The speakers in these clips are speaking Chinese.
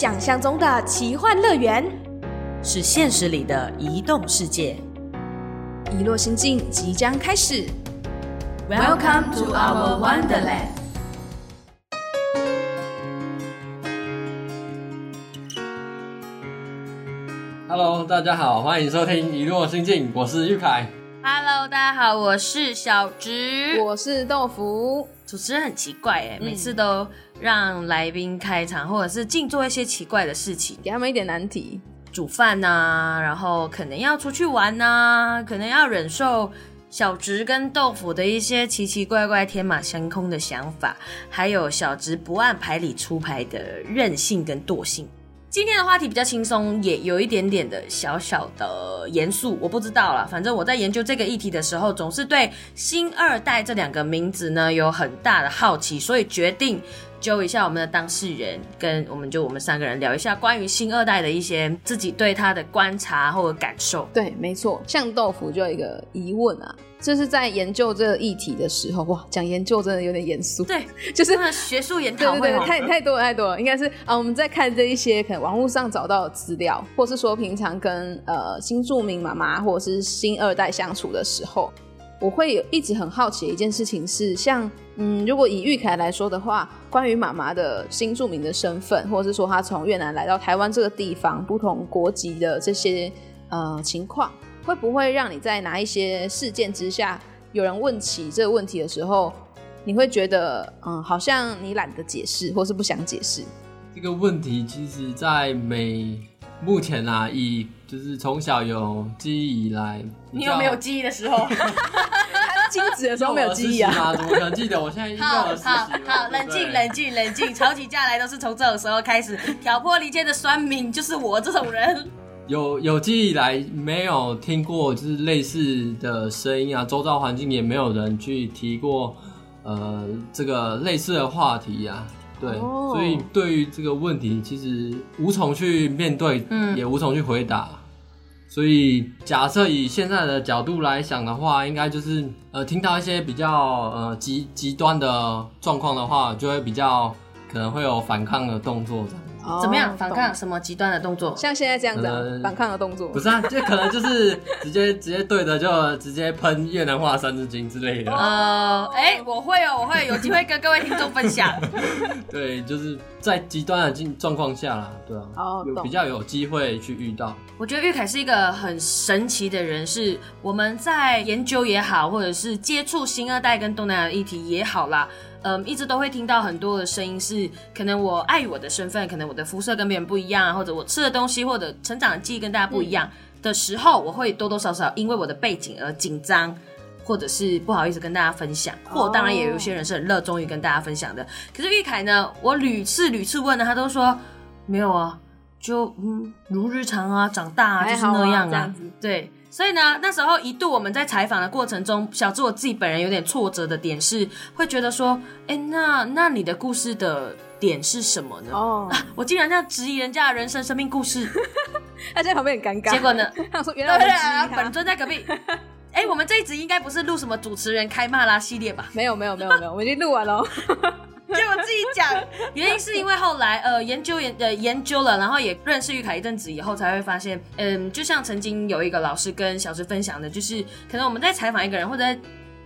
想象中的奇幻乐园，是现实里的移动世界。遗落心境即将开始。Welcome to our Wonderland. Hello，大家好，欢迎收听《遗落心境》，我是玉凯。Hello，大家好，我是小植。我是豆腐，主持人很奇怪哎，嗯每次都让来宾开场，或者是净做一些奇怪的事情，给他们一点难题。煮饭呐、然后可能要出去玩呐、可能要忍受小植跟豆腐的一些奇奇怪怪、天马行空的想法，还有小植不按牌理出牌的任性跟惰性。今天的话题比较轻松，也有一点点的小小的严肃，我不知道啦。反正我在研究这个议题的时候，总是对“新二代”这两个名字呢有很大的好奇，所以决定揪一下我们的当事人，跟我们就我们三个人聊一下关于新二代的一些自己对他的观察或者感受。对，没错，像豆腐就有一个疑问啊，就是在研究这个议题的时候，哇，讲研究真的有点严肃。对，就是那学术研对对对，太太多了太多了，应该是啊，我们在看这一些可能网络上找到的资料，或是说平常跟呃新住民妈妈或者是新二代相处的时候，我会有一直很好奇的一件事情是，像嗯，如果以玉凯来说的话，关于妈妈的新住民的身份，或者是说她从越南来到台湾这个地方，不同国籍的这些呃情况，会不会让你在哪一些事件之下，有人问起这个问题的时候，你会觉得嗯，好像你懒得解释，或是不想解释？这个问题其实，在每目前啊，以就是从小有记忆以来，你有没有记忆的时候？精子的时候没有记忆啊？啊？怎么可能记得？我现在已好儿时期好嘛好，冷静。冷静冷静，吵起架来都是从这种时候开始。挑拨离间的酸民就是我这种人。有有记忆以来没有听过就是类似的声音啊，周遭环境也没有人去提过呃这个类似的话题呀、对，哦所以对于这个问题，其实无从去面对，嗯也无从去回答。所以假设以现在的角度来想的话，应该就是呃听到一些比较呃极极端的状况的话，就会比较可能会有反抗的动作这样。哦怎么样？反抗什么极端的动作？像现在这样子、啊呃反抗的动作不。是啊，就可能就是直接直接对着就直接喷越南话三字经之类的。呃，哎、我会哦，我会有机会跟各位听众分享。对，就是在极端的境状况下啦，对啊，有比较有机会去遇到。我觉得玉凯是一个很神奇的人，是我们在研究也好，或者是接触新二代跟东南亚的议题也好啦，嗯，一直都会听到很多的声音是，可能我碍于我的身份，可能我的肤色跟别人不一样，或者我吃的东西或者成长的记忆跟大家不一样的时候，我会多多少少因为我的背景而紧张。或者是不好意思跟大家分享，或当然也有一些人是很热衷于跟大家分享的。可是玉凯呢，我屡次屡次问呢，他都说没有啊，就嗯如日常啊，长大啊，就是那样啊。对，所以呢，那时候一度我们在采访的过程中，小智我自己本人有点挫折的点是，会觉得说，哎，那那你的故事的点是什么呢？哦，我竟然这样质疑人家的人生生命故事，他在旁边很尴尬。结果呢？他说：“原来本。尊在隔壁。哎，我们这一集应该不是录什么主持人开骂啦系列吧？没有没有没有没有，我们已经录完了哦。结果自己讲，原因是因为后来呃研究研呃研究了，然后也认识玉凯一阵子以后，才会发现，嗯，就像曾经有一个老师跟小石分享的，就是可能我们在采访一个人或者在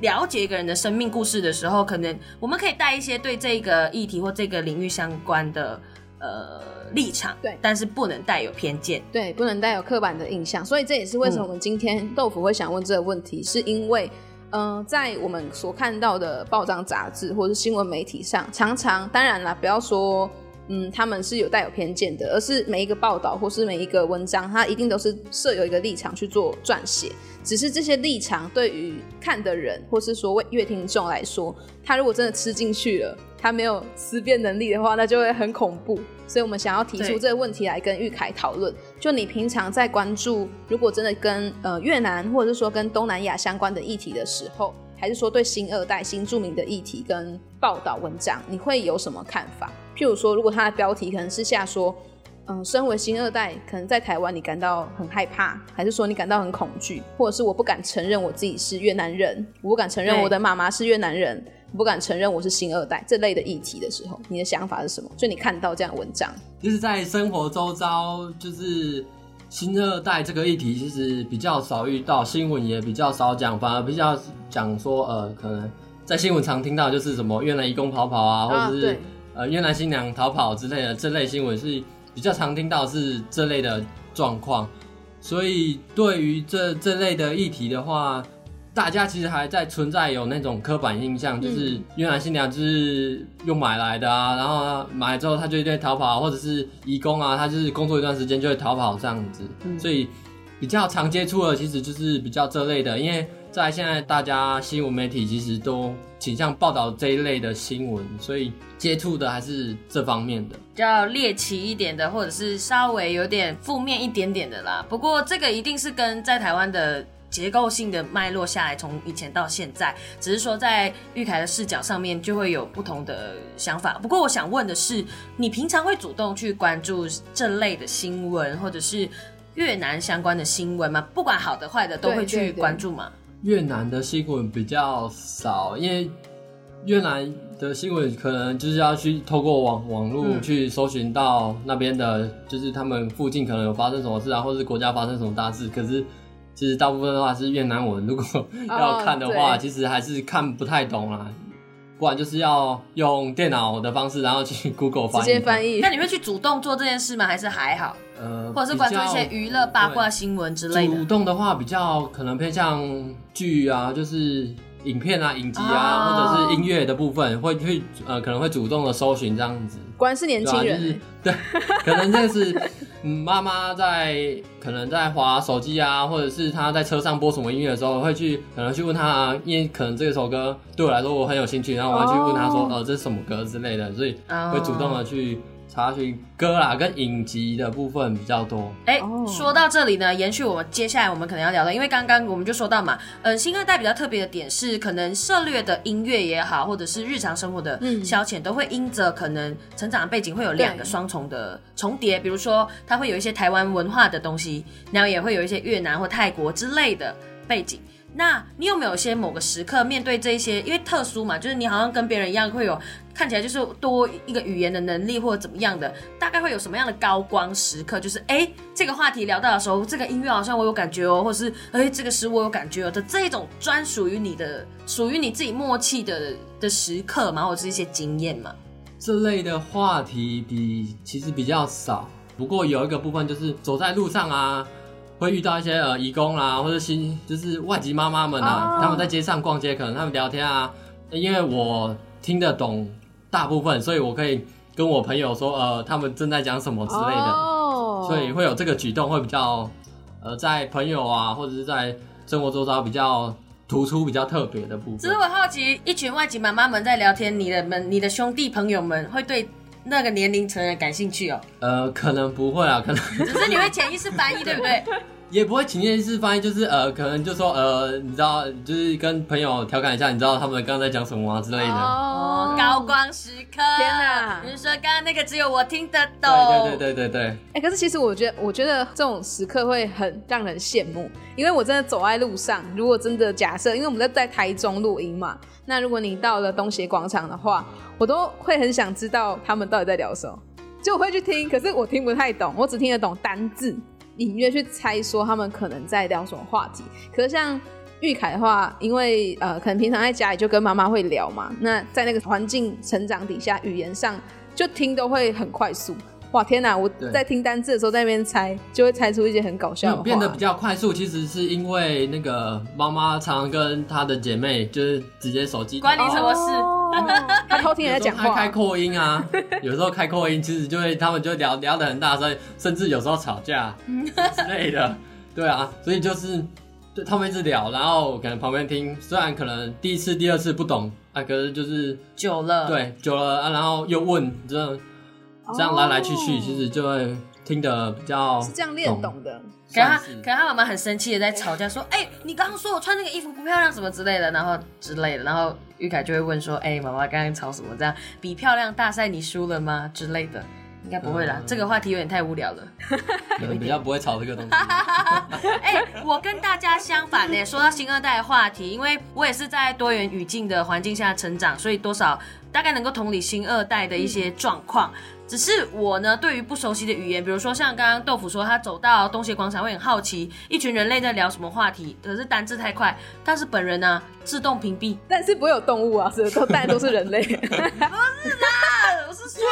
了解一个人的生命故事的时候，可能我们可以带一些对这个议题或这个领域相关的呃立场，对但是不能带有偏见。对，不能带有刻板的印象，所以这也是为什么我们今天豆腐会想问这个问题，是因为。嗯、在我们所看到的报章杂志或是新闻媒体上，常常当然啦，不要说嗯他们是有带有偏见的，而是每一个报道或是每一个文章，它一定都是设有一个立场去做撰写。只是这些立场对于看的人或是说为乐听众来说，他如果真的吃进去了，他没有思辨能力的话，那就会很恐怖。所以我们想要提出对这个问题来跟玉凯讨论。就你平常在关注，如果真的跟呃越南或者是说跟东南亚相关的议题的时候，还是说对新二代、新著名的议题跟报道文章，你会有什么看法？譬如说，如果它的标题可能是下说，嗯，身为新二代，可能在台湾你感到很害怕，还是说你感到很恐惧，或者是我不敢承认我自己是越南人，我不敢承认我的妈妈是越南人，不敢承认我是新二代这类的议题的时候，你的想法是什么？就你看到这样的文章，就是在生活周遭，就是新二代这个议题，其实比较少遇到，新闻也比较少讲，反而比较讲说，呃，可能在新闻常听到就是什么越南移工逃跑啊，或者是、对呃越南新娘逃跑之类的这类新闻是比较常听到是这类的状况，所以对于这这类的议题的话。大家其实还在存在有那种刻板印象，就是越南新娘就是用买来的啊，然后呢买了之后她就一定会逃跑，或者是移工啊，她就是工作一段时间就会逃跑这样子，所以比较常接触的其实就是比较这类的，因为在现在大家新闻媒体其实都倾向报道这一类的新闻，所以接触的还是这方面的。比较猎奇一点的，或者是稍微有点负面一点点的啦。不过这个一定是跟在台湾的结构性的脉络下来，从以前到现在，只是说在玉凯的视角上面就会有不同的想法。不过我想问的是，你平常会主动去关注这类的新闻，或者是越南相关的新闻吗？不管好的坏的，都会去关注吗？越南的新闻比较少，因为越南的新闻可能就是要去透过网网络嗯去搜寻到那边的，就是他们附近可能有发生什么事啊，或者是国家发生什么大事。可是其实大部分的话是越南文，如果要看的话，对其实还是看不太懂啦。不然就是要用电脑的方式，然后去 Google 翻译直译。接翻译那。你会去主动做这件事吗？还是还好？呃，或者是关注一些娱乐八卦新闻之类的主？动的话，比较可能偏向剧啊，就是影片啊、影集啊，哦或者是音乐的部分，会去呃可能会主动的搜寻这样子。果然是年对啊，就轻人、是对，可能这个是嗯妈妈在可能在滑手机啊，或者是她在车上播什么音乐的时候，会去可能去问她啊，因为可能这首歌对我来说我很有兴趣，然后我会去问她说，哦呃，这是什么歌之类的，所以哦会主动的去查询歌啦，跟影集的部分比较多。哎、哦说到这里呢，延续我们接下来我们可能要聊的，因为刚刚我们就说到嘛，呃，新二代比较特别的点是，可能涉猎的音乐也好，或者是日常生活的嗯消遣，都会因着可能成长的背景会有两个对双重的重叠，比如说它会有一些台湾文化的东西，然后也会有一些越南或泰国之类的背景。那你有没有一些某个时刻面对这些，因为特殊嘛，就是你好像跟别人一样会有看起来就是多一个语言的能力或者怎么样的，大概会有什么样的高光时刻？就是哎、这个话题聊到的时候，这个音乐好像我有感觉哦，或是哎、这个诗我有感觉哦的这一种专属于你的、属于你自己默契的的时刻嘛，或者是一些经验嘛。这类的话题比其实比较少，不过有一个部分就是走在路上啊，会遇到一些呃义工啦，或者新就是外籍妈妈们啊哦。他们在街上逛街，可能他们聊天啊，因为我听得懂大部分，所以我可以跟我朋友说，呃，他们正在讲什么之类的，哦，所以会有这个举动，会比较呃在朋友啊或者是在生活周遭比较突出、比较特别的部分。只是。我好奇，一群外籍妈妈们在聊天，你的们、你的兄弟朋友们会对那个年龄层人感兴趣哦？呃，可能不会啊，可能。只是你会潜意识翻译，对不对？也不会情意式翻译，就是呃，可能就说呃，你知道，就是跟朋友调侃一下，你知道他们刚刚在讲什么啊之类的。哦，高光时刻！天哪你是说刚刚那个只有我听得懂？对对对对对对，哎、可是其实我觉得，我觉得这种时刻会很让人羡慕，因为我真的走在路上，如果真的假设，因为我们在在台中录音嘛，那如果你到了东协广场的话，我都会很想知道他们到底在聊什么，就我会去听，可是我听不太懂，我只听得懂单字，隐约去猜说他们可能在聊什么话题。可是像玉凯的话，因为呃，可能平常在家里就跟妈妈会聊嘛，那在那个环境成长底下，语言上就听都会很快速。哇天哪！我在听单字的时候在那边猜，就会猜出一些很搞笑的话。变得比较快速，其实是因为那个妈妈常常跟她的姐妹就是直接手机关你什么事哦他偷听人家讲话，有时候开开扩音啊，有时候开扩音，其实就会他们就聊聊得很大声，甚至有时候吵架之类的。对啊，所以就是对他们一直聊，然后可能旁边听，虽然可能第一次、第二次不懂啊，可是就是久了，，对久了啊，然后又问，这样这样来来去去，哦。其实就会听得比较是这样练懂的。可能他可能他妈妈很生气的在吵架，说：“哎、你刚刚说我穿那个衣服不漂亮什么之类的，然后之类的。”然后玉凯就会问说：“哎、妈妈刚刚吵什么？这样比漂亮大赛你输了吗？之类的。”应该不会啦，嗯这个话题有点太无聊了。可能比较不会吵这个东西。哎、我跟大家相反呢。说到新二代的话题，因为我也是在多元语境的环境下成长，所以多少大概能够同理新二代的一些状况。只是我呢，对于不熟悉的语言，比如说像刚刚豆腐说，他走到东协广场会很好奇，一群人类在聊什么话题，可是单字太快，但是本人呢自动屏蔽。但是不会有动物啊，所以都大家都是人类。不是啦我是说，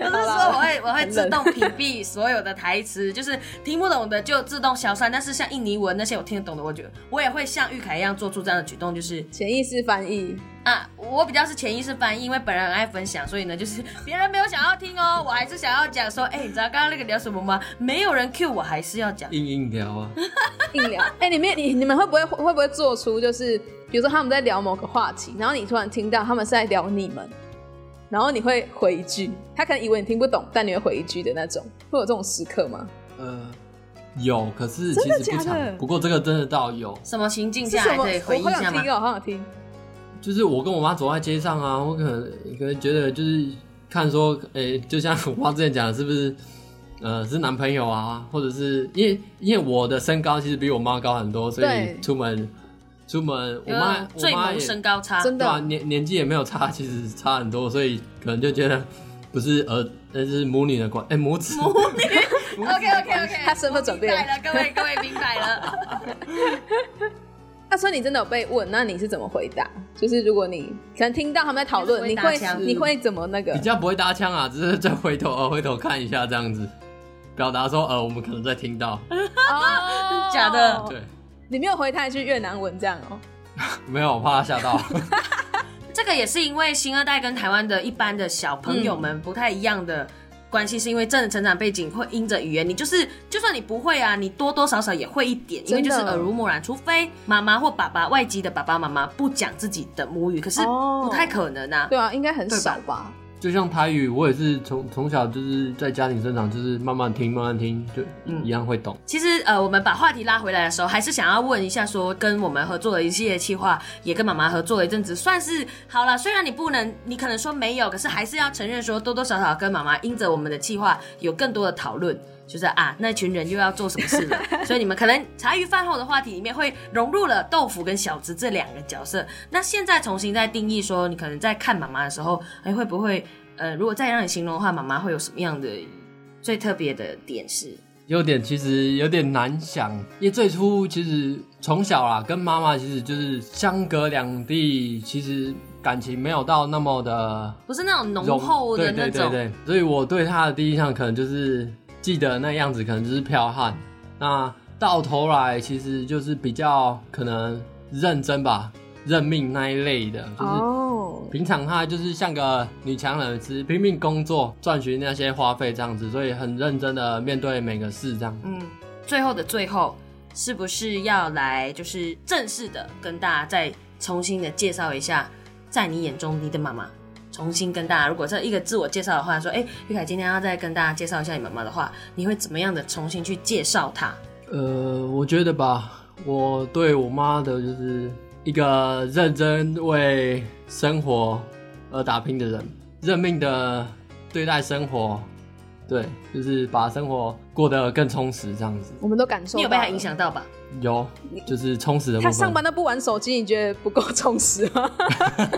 我是说我会我会自动屏蔽所有的台词，就 是听不懂的就自动消散。但是像印尼文那些我听得懂的，我觉得我也会像玉凯一样做出这样的举动，就是潜意识翻译，啊，我比较是潜意识翻译，因为本人很爱分享，所以呢，就是别人没有想要听哦，我还是想要讲说，哎、你知道刚刚那个聊什么吗？没有人 cue 我，还是要讲。硬硬聊啊，硬聊。哎、你们你你们会不会会不会做出就是，比如说他们在聊某个话题，然后你突然听到他们是在聊你们，然后你会回一句，他可能以为你听不懂，但你会回一句的那种，会有这种时刻吗？呃，有，可是其实不假的长。不过这个真的倒有，什么情境？下还可以回一下吗？好想听哦，好想听。就是我跟我妈走在街上啊，我可能可能觉得就是看说，诶、就像我妈之前讲的，是不是呃是男朋友啊，或者是因为因为我的身高其实比我妈高很多，所以对出门出门我有妈我最萌妈也身高差，真的。年年纪也没有差，其实差很多，所以可能就觉得不是儿，那是母女的关，哎、母子。母女。OK OK OK，他身份转变。明白了，各位各位明白了。那所以你真的有被问，那你是怎么回答？就是如果你可能听到他们在讨论，你你会你会怎么那个？比？较不会搭腔啊，只是再回头呃回头看一下这样子，表达说呃我们可能在听到，哦。假的。对，你没有回他一句越南文这样哦、没有我怕他吓到，这个也是因为新二代跟台湾的一般的小朋友们不太一样的关系，是因为真的成长背景会因着语言，你就是就算你不会啊，你多多少少也会一点，因为就是耳濡目染，除非妈妈或爸爸外籍的爸爸妈妈不讲自己的母语，可是哦。不太可能啊。对啊，应该很少吧？就像台语，我也是从从小就是在家庭生长，就是慢慢听慢慢听，就一样会懂。其实呃，我们把话题拉回来的时候，还是想要问一下说跟我们合作的一系列企划，也跟妈妈合作了一阵子，算是好了。虽然你不能，你可能说没有，可是还是要承认说多多少少跟妈妈因着我们的计划有更多的讨论。就是啊，那群人又要做什么事了？所以你们可能茶余饭后的话题里面会融入了豆腐跟小子这两个角色。那现在重新再定义说，你可能在看妈妈的时候，哎，会不会呃，如果再让你形容的话，妈妈会有什么样的最特别的点是？有点其实有点难想，因为最初其实从小啦，跟妈妈其实就是相隔两地，其实感情没有到那么的不是那种浓厚的那种，对对对对，所以我对她的第一印象可能就是记得那样子，可能就是剽悍。那到头来其实就是比较可能认真吧，认命那一类的，就是哦，平常她就是像个女强人，只拼命工作赚取那些花费这样子，所以很认真的面对每个事这样。嗯，最后的最后，是不是要来就是正式的跟大家再重新的介绍一下，在你眼中你的妈妈？重新跟大家，如果这一个自我介绍的话，说，哎、玉凯今天要再跟大家介绍一下你妈妈的话，你会怎么样的重新去介绍她？呃，我觉得吧，我对我妈的就是一个认真为生活而打拼的人，认命的对待生活，对，就是把生活过得更充实这样子。我们都感受到你有被他影响到吧？有，就是充实的部他分，上班都不玩手机，你觉得不够充实吗？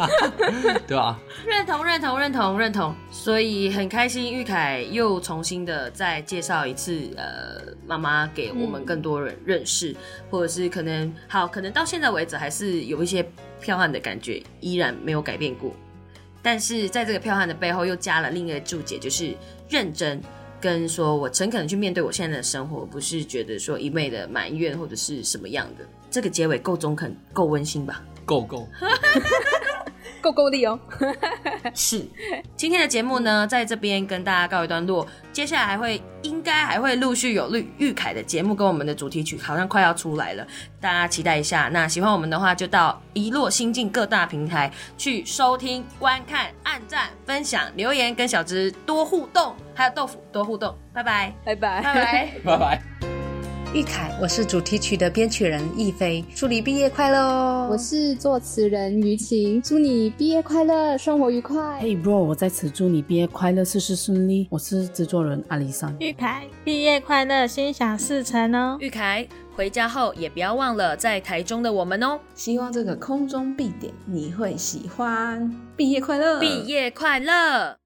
对吧？认同，认同，认同，认同。所以很开心，玉凯又重新的再介绍一次，呃，妈妈给我们更多人认识，或者是可能好，可能到现在为止还是有一些剽悍的感觉，依然没有改变过。但是在这个剽悍的背后，又加了另一个注解，就是认真。跟说我诚恳的去面对我现在的生活，不是觉得说一昧的埋怨或者是什么样的。这个结尾够中肯，够温馨吧？够够，够够力哦。是，今天的节目呢，在这边跟大家告一段落。接下来还会，应该还会陆续有绿玉凯的节目跟我们的主题曲，好像快要出来了，大家期待一下。那喜欢我们的话，就到一落新境各大平台去收听、观看、按赞、分享、留言，跟小芝多互动，还有豆腐多互动。拜拜，拜拜，拜拜。拜拜。玉凯，我是主题曲的编曲人易飞，祝你毕业快乐哦！我是作词人于晴，祝你毕业快乐，生活愉快。Hey bro，我在此祝你毕业快乐，事事顺利。我是制作人阿里桑。玉凯，毕业快乐，心想事成哦！玉凯，回家后也不要忘了在台中的我们哦。希望这个空中必点你会喜欢。毕业快乐！毕业快乐！